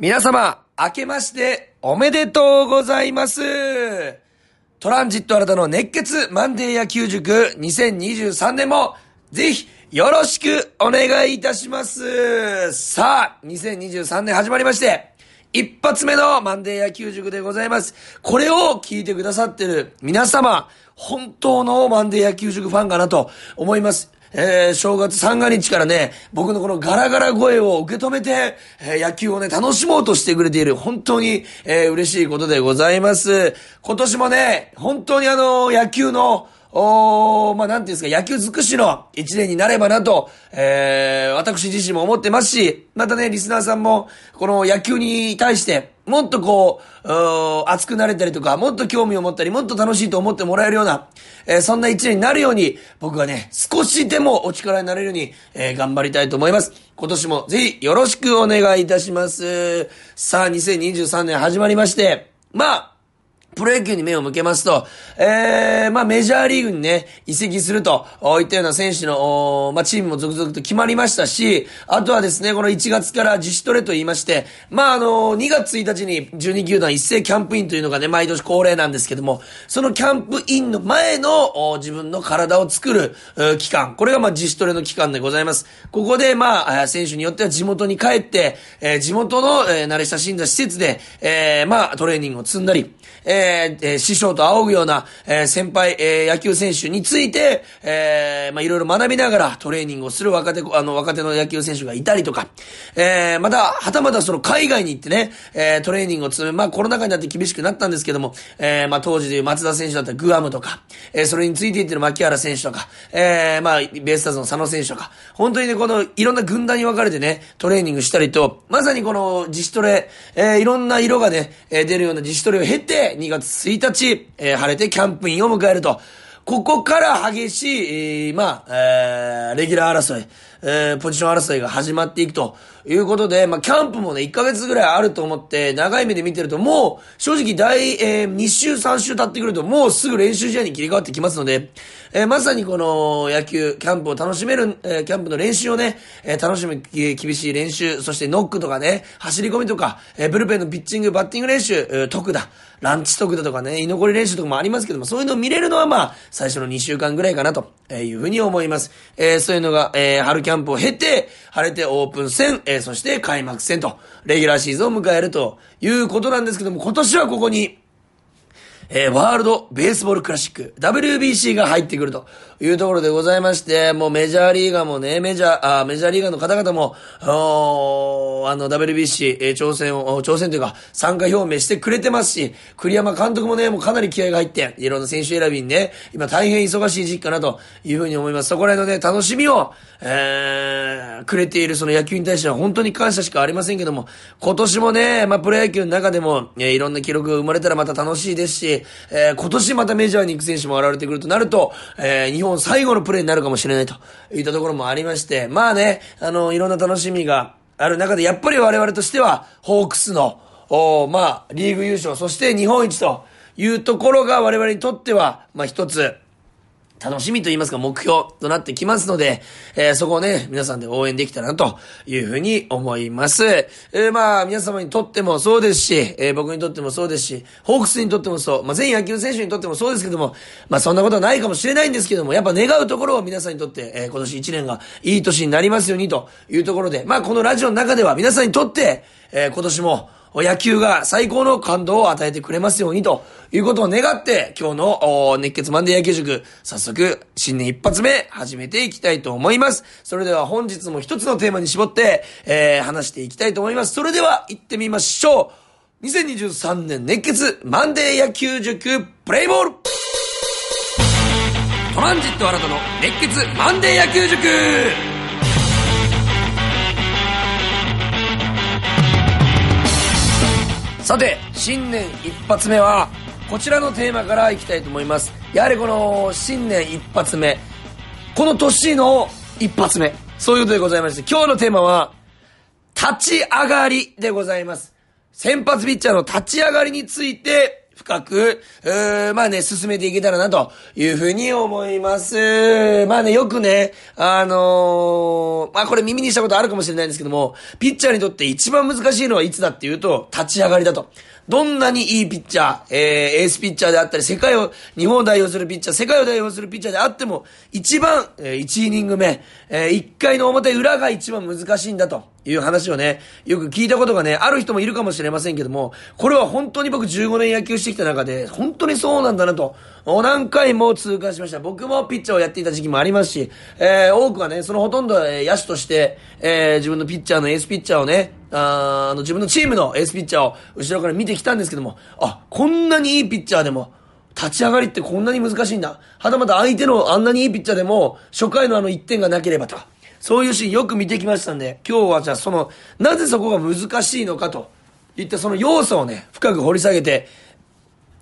皆様、明けましておめでとうございます。トランジット新たの熱血マンデー野球塾2023年もぜひよろしくお願いいたします。さあ、2023年始まりまして、一発目のマンデー野球塾でございます。これを聞いてくださってる皆様、本当のマンデー野球塾ファンかなと思います。えー、正月三が日からね、僕のこのガラガラ声を受け止めて、えー野球をね、楽しもうとしてくれている、本当に、えー嬉しいことでございます。今年もね、本当にあの、野球の、おー、まあ、なんていうんですか、野球尽くしの一年になればなと、えー、私自身も思ってますし、またね、リスナーさんも、この野球に対して、もっとこう、う熱くなれたりとか、もっと興味を持ったり、もっと楽しいと思ってもらえるような、えーそんな一年になるように、僕はね、少しでもお力になれるように、えー頑張りたいと思います。今年もぜひよろしくお願いいたします。さあ、2023年始まりまして、まあ、プロ野球に目を向けますと、えー、まあメジャーリーグにね、移籍するといったような選手の、おまあチームも続々と決まりましたし、あとはですね、この1月から自主トレと言いまして、まああの2月1日に12球団一斉キャンプインというのがね、毎年恒例なんですけども、そのキャンプインの前のお自分の体を作る期間、これがまあ自主トレの期間でございます。ここでまあ、あ選手によっては地元に帰って、えー地元の、えー慣れ親しんだ施設で、えーまあトレーニングを積んだり、えーえー師匠と仰ぐような、えー先輩、えー野球選手について、えーまあいろいろ学びながらトレーニングをする若手、あの、若手の野球選手がいたりとか、えーまた、はたまたその海外に行ってね、えートレーニングを積む、まあコロナ禍になって厳しくなったんですけども、えーまあ当時でいう松田選手だったグアムとか、えーそれについていってる牧原選手とか、えーまあ、ベイスターズの佐野選手とか、本当にね、この、いろんな軍団に分かれてね、トレーニングしたりと、まさにこの自主トレ、えーいろんな色がね、えー出るような自主トレを経て、2月1日、えー晴れてキャンプインを迎えると。ここから激しい、えーまあ、えーレギュラー争い、えーポジション争いが始まっていくということで、まあ、キャンプもね、1ヶ月ぐらいあると思って、長い目で見てると、もう、正直、第、えー2週、3週経ってくると、もうすぐ練習試合に切り替わってきますので、えーまさにこの野球、キャンプを楽しめる、えーキャンプの練習をね、えー楽しむ、えー厳しい練習、そしてノックとかね、走り込みとか、えーブルペンのピッチング、バッティング練習、えー特だ、ランチ特だとかね、居残り練習とかもありますけども、そういうのを見れるのはまあ、最初の2週間ぐらいかなというふうに思います。えーそういうのが、えー春キャンプを経て、晴れてオープン戦、えーそして開幕戦と、レギュラーシーズンを迎えるということなんですけども、今年はここに、えーワールドベースボールクラシック、WBC が入ってくるというところでございまして、もうメジャーリーガーもね、メジャー、あメジャーリーガーの方々も、あの WBC、えー挑戦を、挑戦というか参加表明してくれてますし、栗山監督もね、もうかなり気合が入って、いろんな選手選びにね、今大変忙しい時期かなというふうに思います。そこら辺のね、楽しみを、えー、くれているその野球に対しては本当に感謝しかありませんけども、今年もね、まあプロ野球の中でも、えーいろんな記録が生まれたらまた楽しいですし、えー今年またメジャーに行く選手も現れてくるとなると、えー日本最後のプレーになるかもしれないといったところもありまして、まあね、あの、いろんな楽しみがある中で、やっぱり我々としては、ホークスの、おまあ、リーグ優勝、そして日本一というところが我々にとっては、まあ一つ、楽しみと言いますか目標となってきますので、えーそこをね、皆さんで応援できたらなというふうに思います。えーまあ、皆様にとってもそうですし、えー僕にとってもそうですし、ホークスにとってもそう、まあ全野球選手にとってもそうですけども、まあそんなことはないかもしれないんですけども、やっぱ願うところを皆さんにとって、えー今年1年がいい年になりますようにというところで、まあこのラジオの中では皆さんにとって、えー今年も、野球が最高の感動を与えてくれますようにということを願って、今日の熱血マンデー野球塾、早速、新年一発目、始めていきたいと思います。それでは本日も一つのテーマに絞って、えー話していきたいと思います。それでは、行ってみましょう。2023年熱血マンデー野球塾、プレイボールトランジット新たの熱血マンデー野球塾さて、新年一発目は、こちらのテーマからいきたいと思います。やはりこの、新年一発目、この年の一発目、そういうことでございまして、今日のテーマは、立ち上がりでございます。先発ピッチャーの立ち上がりについて、深く、うーまあね、進めていけたらなというふうに思います。まあね、よくね、あのー、まあこれ耳にしたことあるかもしれないんですけども、ピッチャーにとって一番難しいのはいつだっていうと、立ち上がりだと。どんなにいいピッチャー、えー、エースピッチャーであったり、世界を、日本を代表するピッチャー、世界を代表するピッチャーであっても、一番、えー、1イニング目、えー、1回の表裏が一番難しいんだという話をね、よく聞いたことがね、ある人もいるかもしれませんけども、これは本当に僕15年野球してきた中で、本当にそうなんだなと、お何回も痛感しました。僕もピッチャーをやっていた時期もありますし、えー、多くはね、そのほとんどは、えー、野手として、えー、自分のピッチャーのエースピッチャーをね、あの、自分のチームのエースピッチャーを後ろから見てきたんですけども、あ、こんなにいいピッチャーでも、立ち上がりってこんなに難しいんだ。はたまた相手のあんなにいいピッチャーでも、初回のあの1点がなければとか、そういうシーンよく見てきましたんで、今日はじゃあその、なぜそこが難しいのかと、いったその要素をね、深く掘り下げて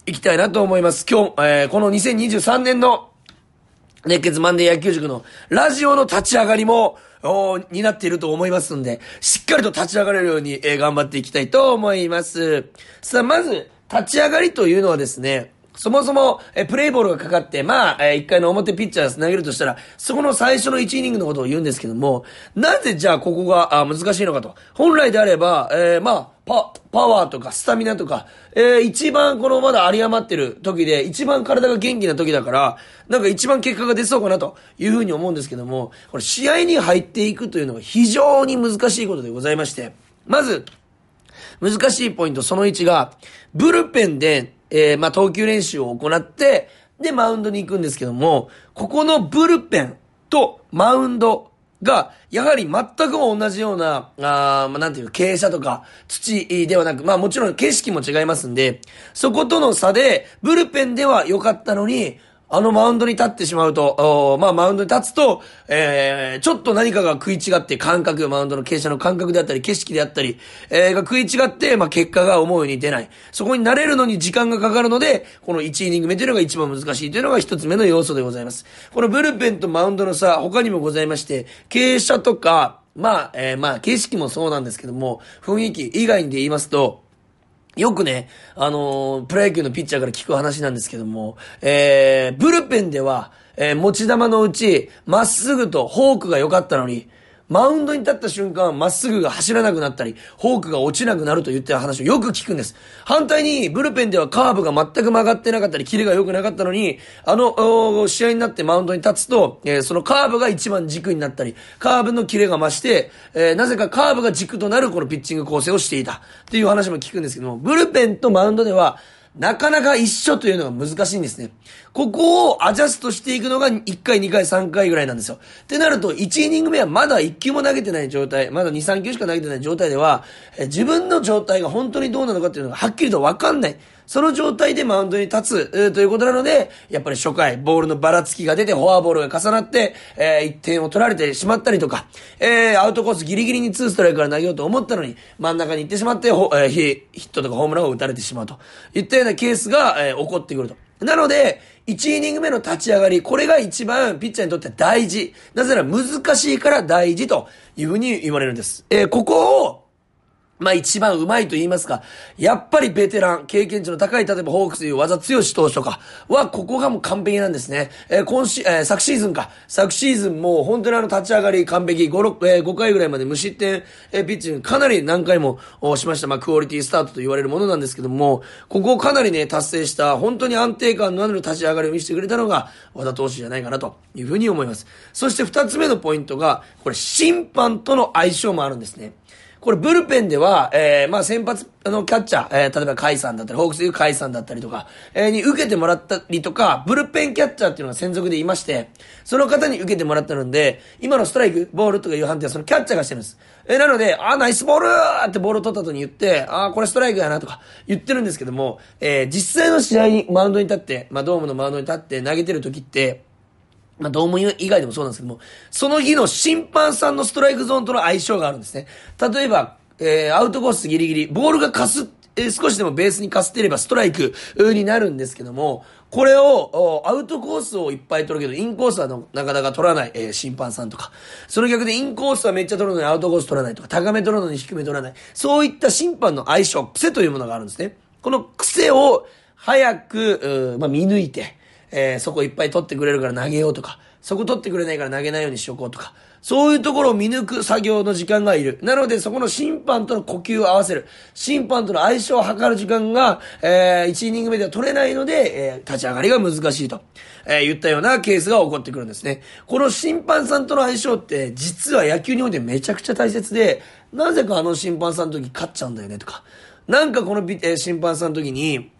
いきたいなと思います。今日、えー、この2023年の熱血マンデー野球塾のラジオの立ち上がりも、になっていると思いますんで、しっかりと立ち上がれるように、えー、頑張っていきたいと思います。さあ、まず、立ち上がりというのはですね、そもそも、え、プレイボールがかかって、まあ、え、一回の表ピッチャー投げるとしたら、そこの最初の1イニングのことを言うんですけども、なぜじゃあここが、あ難しいのかと。本来であれば、えー、まあ、パ、パワーとかスタミナとか、えー、一番このまだ有り余ってる時で、一番体が元気な時だから、なんか一番結果が出そうかなというふうに思うんですけども、これ試合に入っていくというのが非常に難しいことでございまして、まず、難しいポイントその1が、ブルペンで、えー、まあ、投球練習を行って、で、マウンドに行くんですけども、ここのブルペンとマウンドが、やはり全く同じような、あまあ、なんていう傾斜とか土ではなく、まあもちろん景色も違いますんで、そことの差で、ブルペンでは良かったのに、あのマウンドに立ってしまうと、まあマウンドに立つと、えー、ちょっと何かが食い違って感覚、マウンドの傾斜の感覚であったり、景色であったり、えー、が食い違って、まあ結果が思うように出ない。そこに慣れるのに時間がかかるので、この1イニング目というのが一番難しいというのが一つ目の要素でございます。このブルペンとマウンドの差、他にもございまして、傾斜とか、まあ、えー、まあ、景色もそうなんですけども、雰囲気以外で言いますと、よくね、あのー、プロ野球のピッチャーから聞く話なんですけども、えー、ブルペンでは、えー、持ち球のうち、まっすぐとフォークが良かったのに、マウンドに立った瞬間、まっすぐが走らなくなったり、フォークが落ちなくなると言ってる話をよく聞くんです。反対に、ブルペンではカーブが全く曲がってなかったり、キレが良くなかったのに、あの、試合になってマウンドに立つと、えー、そのカーブが一番軸になったり、カーブのキレが増して、えー、なぜかカーブが軸となるこのピッチング構成をしていた。っていう話も聞くんですけども、ブルペンとマウンドでは、なかなか一緒というのが難しいんですね。ここをアジャストしていくのが1回、2回、3回ぐらいなんですよ。ってなると、1イニング目はまだ1球も投げてない状態、まだ2、3球しか投げてない状態では、自分の状態が本当にどうなのかっていうのがはっきりとわかんない。その状態でマウンドに立つ、ということなので、やっぱり初回、ボールのばらつきが出て、フォアボールが重なって、えー、1点を取られてしまったりとか、えー、アウトコースギリギリに2ストライクから投げようと思ったのに、真ん中に行ってしまって、ほえー、ヒットとかホームランを打たれてしまうと。いったようなケースが、えー、起こってくると。なので、1イニング目の立ち上がり、これが一番ピッチャーにとって大事。なぜなら難しいから大事というふうに言われるんです。えー、ここを、まあ一番うまいと言いますか、やっぱりベテラン、経験値の高い、例えばホークスという技強し投手とかは、ここがもう完璧なんですね。えー、今シ、えー、昨シーズンか。昨シーズンも本当にあの立ち上がり完璧、5、6、えー、5回ぐらいまで無失点、えー、ピッチングかなり何回もしました。まあクオリティスタートと言われるものなんですけども、ここをかなりね、達成した、本当に安定感のある立ち上がりを見せてくれたのが、和田投手じゃないかなというふうに思います。そして二つ目のポイントが、これ審判との相性もあるんですね。これブルペンでは、えー、まあ先発のキャッチャー、えー、例えば甲斐さんだったり、ホークスでいう甲斐さんだったりとか、えー、に受けてもらったりとか、ブルペンキャッチャーっていうのが専属でいまして、その方に受けてもらったので、今のストライク、ボールとかいう判定はそのキャッチャーがしてるんです。えー、なので、あ、ナイスボールってボールを取った後に言って、あ、これストライクやなとか言ってるんですけども、えー、実際の試合にマウンドに立って、まあドームのマウンドに立って投げてる時って、まあ、ドーム以外でもそうなんですけども、その日の審判さんのストライクゾーンとの相性があるんですね。例えば、えー、アウトコースギリギリ、ボールがかす、えー、少しでもベースにかすっていればストライクになるんですけども、これを、アウトコースをいっぱい取るけど、インコースはなかなか取らない、えー、審判さんとか。その逆でインコースはめっちゃ取るのにアウトコース取らないとか、高め取るのに低め取らない。そういった審判の相性、癖というものがあるんですね。この癖を早く、まあ、見抜いて、えー、そこいっぱい取ってくれるから投げようとか、そこ取ってくれないから投げないようにしようとか、そういうところを見抜く作業の時間がいる。なので、そこの審判との呼吸を合わせる。審判との相性を図る時間が、えー、1イニング目では取れないので、えー、立ち上がりが難しいと、えー、言ったようなケースが起こってくるんですね。この審判さんとの相性って、実は野球においてめちゃくちゃ大切で、なぜかあの審判さんの時勝っちゃうんだよねとか、なんかこの、え、審判さんの時に、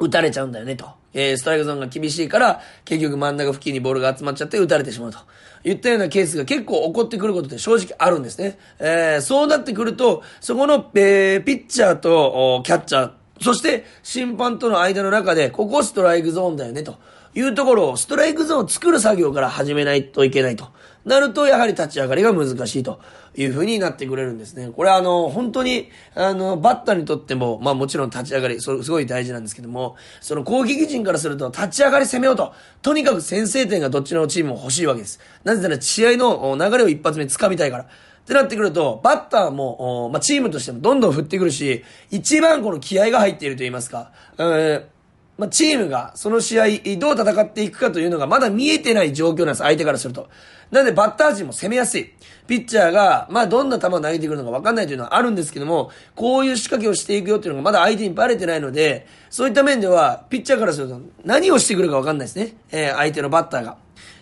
打たれちゃうんだよねと。えー、ストライクゾーンが厳しいから、結局真ん中付近にボールが集まっちゃって打たれてしまうと。言ったようなケースが結構起こってくることって正直あるんですね。えー、そうなってくると、そこの、えー、ピッチャーとキャッチャー、そして審判との間の中で、ここストライクゾーンだよねと。いうところを、ストライクゾーンを作る作業から始めないといけないと。なると、やはり立ち上がりが難しいという風になってくれるんですね。これあの、本当に、あの、バッターにとっても、まあもちろん立ち上がり、それすごい大事なんですけども、その攻撃陣からすると、立ち上がり攻めようと、とにかく先制点がどっちのチームも欲しいわけです。なぜなら、試合の流れを一発目掴みたいから。ってなってくると、バッターも、まあ、チームとしてもどんどん振ってくるし、一番この気合が入っていると言いますか、えーまあ、チームがその試合どう戦っていくかというのがまだ見えてない状況なんです、相手からすると。なのでバッター陣も攻めやすい。ピッチャーが、まあどんな球を投げてくるのか分かんないというのはあるんですけども、こういう仕掛けをしていくよっていうのがまだ相手にバレてないので、そういった面では、ピッチャーからすると何をしてくるか分かんないですね。えー、相手のバッターが。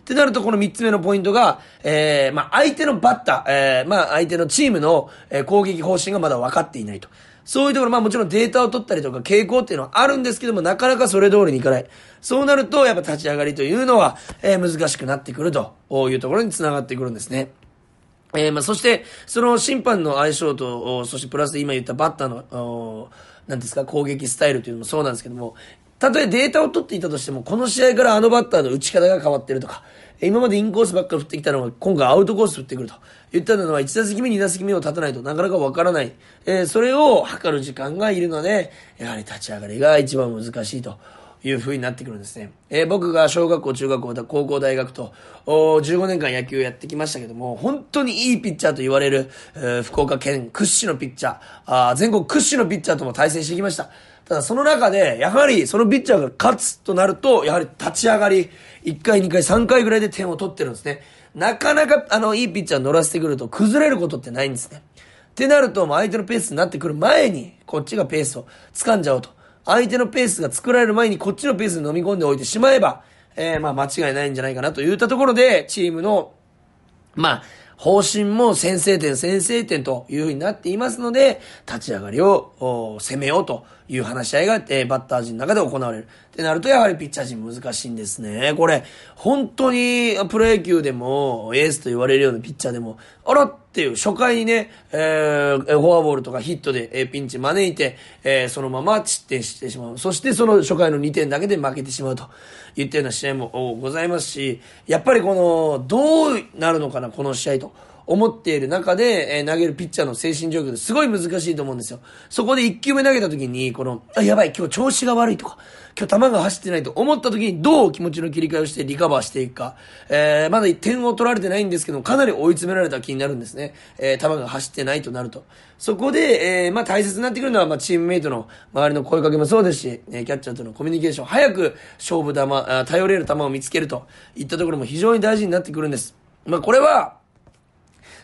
ってなると、この三つ目のポイントが、えー、まあ、相手のバッター、えー、まあ、相手のチームの、攻撃方針がまだ分かっていないと。そういうところ、まあもちろんデータを取ったりとか傾向っていうのはあるんですけども、なかなかそれ通りにいかない。そうなると、やっぱ立ち上がりというのは、えー、難しくなってくるというところにつながってくるんですね。えー、まあそして、その審判の相性と、そしてプラス今言ったバッターの、なんですか、攻撃スタイルというのもそうなんですけども、たとえデータを取っていたとしても、この試合からあのバッターの打ち方が変わってるとか、今までインコースばっかり振ってきたのが、今回アウトコース振ってくると。言ったのは、1打席目、2打席目を立たないとなかなかわからない。えー、それを測る時間がいるので、やはり立ち上がりが一番難しいと。いう風になってくるんですね。えー、僕が小学校、中学校、高校、大学と、15年間野球をやってきましたけども、本当にいいピッチャーと言われる、えー、福岡県屈指のピッチャーあ、全国屈指のピッチャーとも対戦してきました。ただその中で、やはりそのピッチャーが勝つとなると、やはり立ち上がり、1回、2回、3回ぐらいで点を取ってるんですね。なかなか、あの、いいピッチャー乗らせてくると崩れることってないんですね。ってなると、相手のペースになってくる前に、こっちがペースを掴んじゃおうと。相手のペースが作られる前にこっちのペースに飲み込んでおいてしまえば、えー、まあ間違いないんじゃないかなといったところで、チームの、まあ、方針も先制点、先制点という風になっていますので、立ち上がりを攻めようという話し合いが、えー、バッター陣の中で行われる。ってなると、やはりピッチャー陣難しいんですね。これ、本当にプロ野球でも、エースと言われるようなピッチャーでも、あらっていう、初回にね、えー、フォアボールとかヒットで、えー、ピンチ招いて、えー、そのまま失点してしまう。そしてその初回の2点だけで負けてしまうといったような試合もございますし、やっぱりこの、どうなるのかな、この試合と。思っている中で、え、投げるピッチャーの精神状況ですごい難しいと思うんですよ。そこで1球目投げた時に、この、あ、やばい、今日調子が悪いとか、今日球が走ってないと思った時にどう気持ちの切り替えをしてリカバーしていくか。えー、まだ1点を取られてないんですけど、かなり追い詰められた気になるんですね。えー、球が走ってないとなると。そこで、えー、まあ大切になってくるのは、まあチームメイトの周りの声かけもそうですし、え、キャッチャーとのコミュニケーション、早く勝負球、頼れる球を見つけるといったところも非常に大事になってくるんです。まあこれは、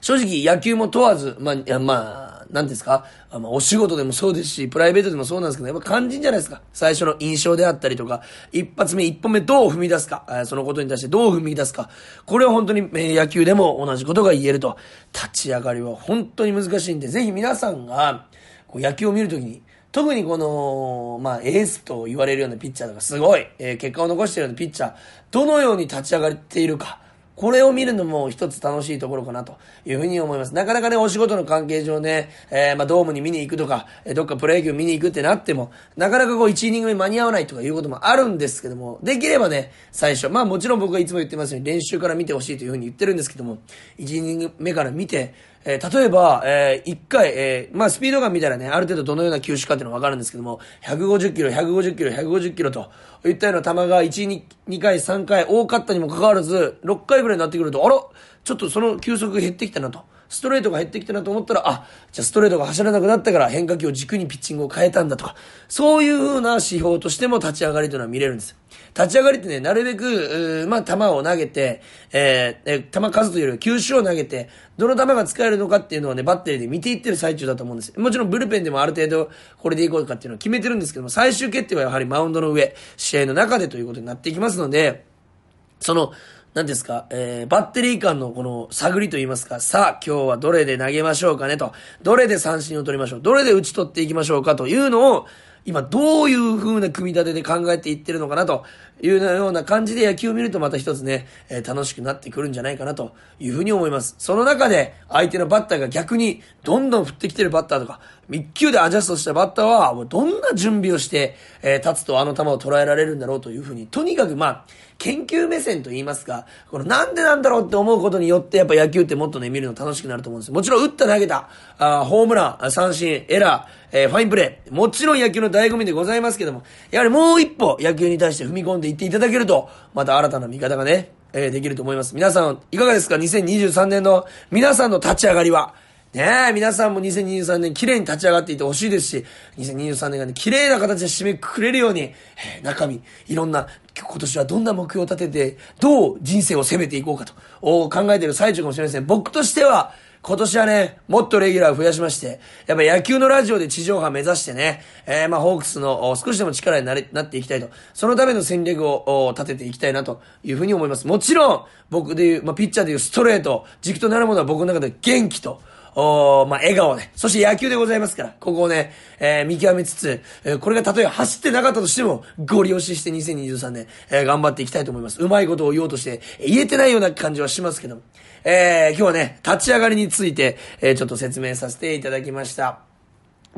正直野球も問わず、まあ、いや、まあ、なんですか？あまあ、お仕事でもそうですし、プライベートでもそうなんですけど、やっぱ肝心じゃないですか？最初の印象であったりとか、一発目、一歩目どう踏み出すか、そのことに対してどう踏み出すか？これは本当に、え野球でも同じことが言えると。立ち上がりは本当に難しいんで、ぜひ皆さんが、こう野球を見るときに、特にこの、まあ、エースと言われるようなピッチャーとか、すごい、えー、結果を残しているようなピッチャー、どのように立ち上がっているか。これを見るのも一つ楽しいところかなというふうに思います。なかなかね、お仕事の関係上ね、えー、まあ、ドームに見に行くとか、え、どっかプロ野球見に行くってなっても、なかなかこう、1イニング目間に合わないとかいうこともあるんですけども、できればね、最初、まあもちろん僕はいつも言ってますように、練習から見てほしいというふうに言ってるんですけども、1イニング目から見て、えー、例えば、えー、1回、えー、まあ、スピードガン見たらね、ある程度どのような球種かっていうのはわかるんですけども、150キロ、150キロ、150キロといったような球が1、2, 回、3回多かったにもかかわらず、6回ぐらいになってくると、あらちょっとその球速減ってきたなと。ストレートが減ってきたなと思ったら、あ、じゃあストレートが走らなくなったから変化球を軸にピッチングを変えたんだとか、そういう風な指標としても立ち上がりというのは見れるんです立ち上がりってね、なるべく、まあ、球を投げて、えー、球数というよりは球種を投げて、どの球が使えるのかっていうのをね、バッテリーで見ていってる最中だと思うんです。もちろんブルペンでもある程度これでいこうかっていうのを決めてるんですけども、最終決定はやはりマウンドの上、試合の中でということになっていきますので、その、何ですか、えー、バッテリー間のこの探りと言いますか、さあ、今日はどれで投げましょうかねと、どれで三振を取りましょう、どれで打ち取っていきましょうかと。いうのを、今どういう風な組み立てで考えていってるのかなと。いうような感じで野球を見るとまた一つね、えー、楽しくなってくるんじゃないかなと。いうふうに思います。その中で相手のバッターが逆にどんどん振ってきてるバッターとか、密球でアジャストしたバッターはもうどんな準備をして、えー、立つとあの球を捉えられるんだろうというふうに、とにかくまあ、研究目線と言いますか、このなんでなんだろうって思うことによってやっぱ野球ってもっとね、見るの楽しくなると思うんですもちろん打った投げた、あホームラン、三振、エラー、えー、ファインプレー。もちろん野球の醍醐味でございますけども、やはりもう一歩野球に対して踏み込んでいっていただけると、また新たな見方がね、えー、できると思います。皆さん、いかがですか ?2023 年の皆さんの立ち上がりは。ねえ、皆さんも2023年綺麗に立ち上がっていてほしいですし、2023年がね、綺麗な形で締めくくれるように、中身、いろんな、今年はどんな目標を立てて、どう人生を攻めていこうかと、考えている最中かもしれません。僕としては、今年はね、もっとレギュラーを増やしまして、やっぱ野球のラジオで地上波目指してね、えー、まあ、ホークスの少しでも力になれ、なっていきたいと。そのための戦略を立てていきたいなというふうに思います。もちろん、僕でいう、まあ、ピッチャーでいうストレート、軸となるものは僕の中で元気と、おまあ、笑顔ね。そして野球でございますから、ここをね、えー、見極めつつ、えー、これがたとえ走ってなかったとしても、ご利用しして2023年、えー、頑張っていきたいと思います。うまいことを言おうとして、言えてないような感じはしますけど。えー、今日はね、立ち上がりについて、えー、ちょっと説明させていただきました。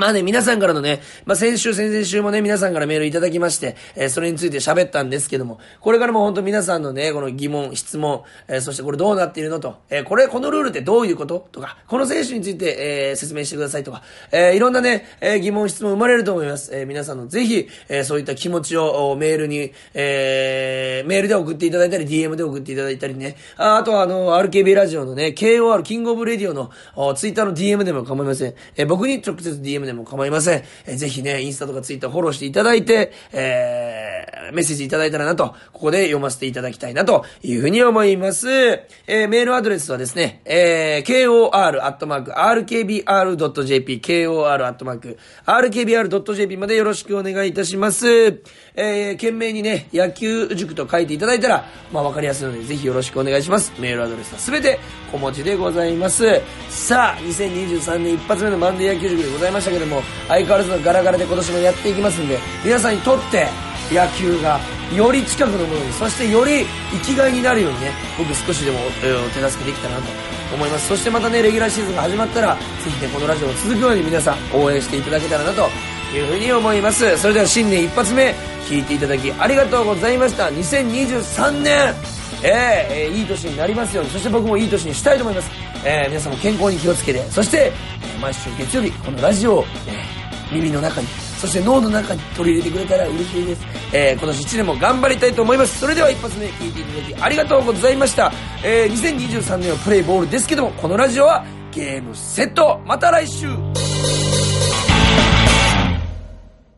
まあね、皆さんからのね、まあ先週、先々週もね、皆さんからメールいただきまして、えー、それについて喋ったんですけども、これからも本当皆さんのね、この疑問、質問、えー、そしてこれどうなっているのと、えー、これ、このルールってどういうこと？とか、この選手について、え、説明してくださいとか、え、いろんなね、え、疑問、質問生まれると思います。え、皆さんのぜひ、え、そういった気持ちをメールに、え、メールで送っていただいたり、DM で送っていただいたりね、ああとはあの、RKB ラジオのね、KOR、 King of Radio の、ツイッターの DM でも構いません。え、僕に直接 DM ででも構いません。えー、ぜひね、インスタとかツイッターフォローしていただいて、えー、メッセージいただいたらなと、ここで読ませていただきたいなというふうに思います。えー、メールアドレスはですね、えー、kor.rkbr.jp、kor.rkbr.jp までよろしくお願いいたします。えー、懸命にね、野球塾と書いていただいたら、まあわかりやすいので、ぜひよろしくお願いします。メールアドレスはすべて小文字でございます。さあ、2023年一発目のマンデー野球塾でございましたけども、相変わらずのガラガラで今年もやっていきますんで、皆さんにとって野球がより近くのものに、そしてより生きがいになるようにね、僕少しでも、えー、手助けできたらなと思います。そしてまたね、レギュラーシーズンが始まったら、ぜひね、このラジオを続くように皆さん応援していただけたらなというふうに思います。それでは新年一発目、聞いていただきありがとうございました。2023年、えー、えー、いい年になりますように、そして僕もいい年にしたいと思います。えー、皆さんも健康に気をつけて、そして、え毎週月曜日、このラジオを、え耳の中に、そして脳の中に取り入れてくれたら嬉しいです。え今年1年も頑張りたいと思います。それでは一発目聴いていただきありがとうございました。え2023年はプレイボールですけども、このラジオはゲームセット。また来週